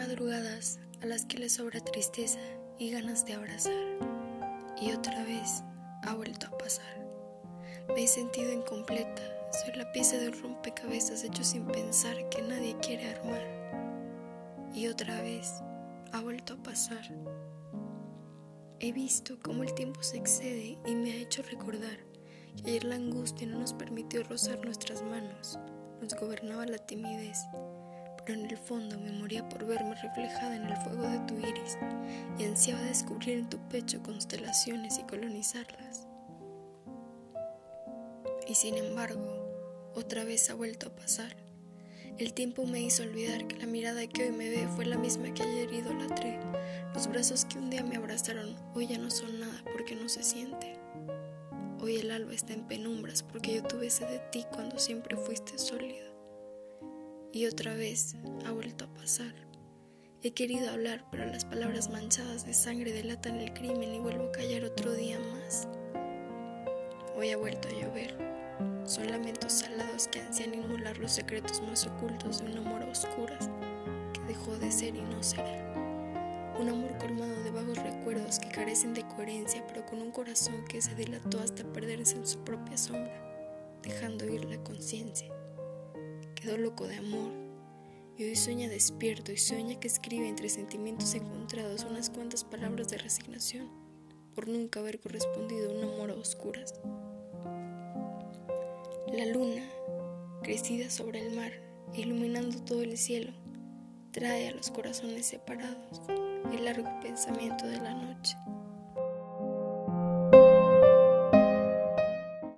a las que les sobra tristeza y ganas de abrazar. Y otra vez ha vuelto a pasar. Me he sentido incompleta, soy la pieza de un rompecabezas hecho sin pensar que nadie quiere armar. Y otra vez ha vuelto a pasar. He visto cómo el tiempo se excede y me ha hecho recordar que ayer la angustia no nos permitió rozar nuestras manos, nos gobernaba la timidez pero en el fondo me moría por verme reflejada en el fuego de tu iris y ansiaba descubrir en tu pecho constelaciones y colonizarlas. Y sin embargo, otra vez ha vuelto a pasar. El tiempo me hizo olvidar que la mirada que hoy me ve fue la misma que ayer idolatré. Los brazos que un día me abrazaron hoy ya no son nada porque no se siente. Hoy el alba está en penumbras porque yo tuve sed de ti cuando siempre fuiste sólido. Y otra vez ha vuelto a pasar. He querido hablar, pero las palabras manchadas de sangre delatan el crimen y vuelvo a callar otro día más. Hoy ha vuelto a llover. Son lamentos salados que ansían inmolar los secretos más ocultos de un amor a oscuras que dejó de ser y no será. Un amor colmado de vagos recuerdos que carecen de coherencia, pero con un corazón que se dilató hasta perderse en su propia sombra, dejando ir la conciencia loco de amor y hoy sueña despierto y sueña que escribe entre sentimientos encontrados unas cuantas palabras de resignación por nunca haber correspondido a un amor a oscuras. La luna, crecida sobre el mar, iluminando todo el cielo, trae a los corazones separados el largo pensamiento de la noche.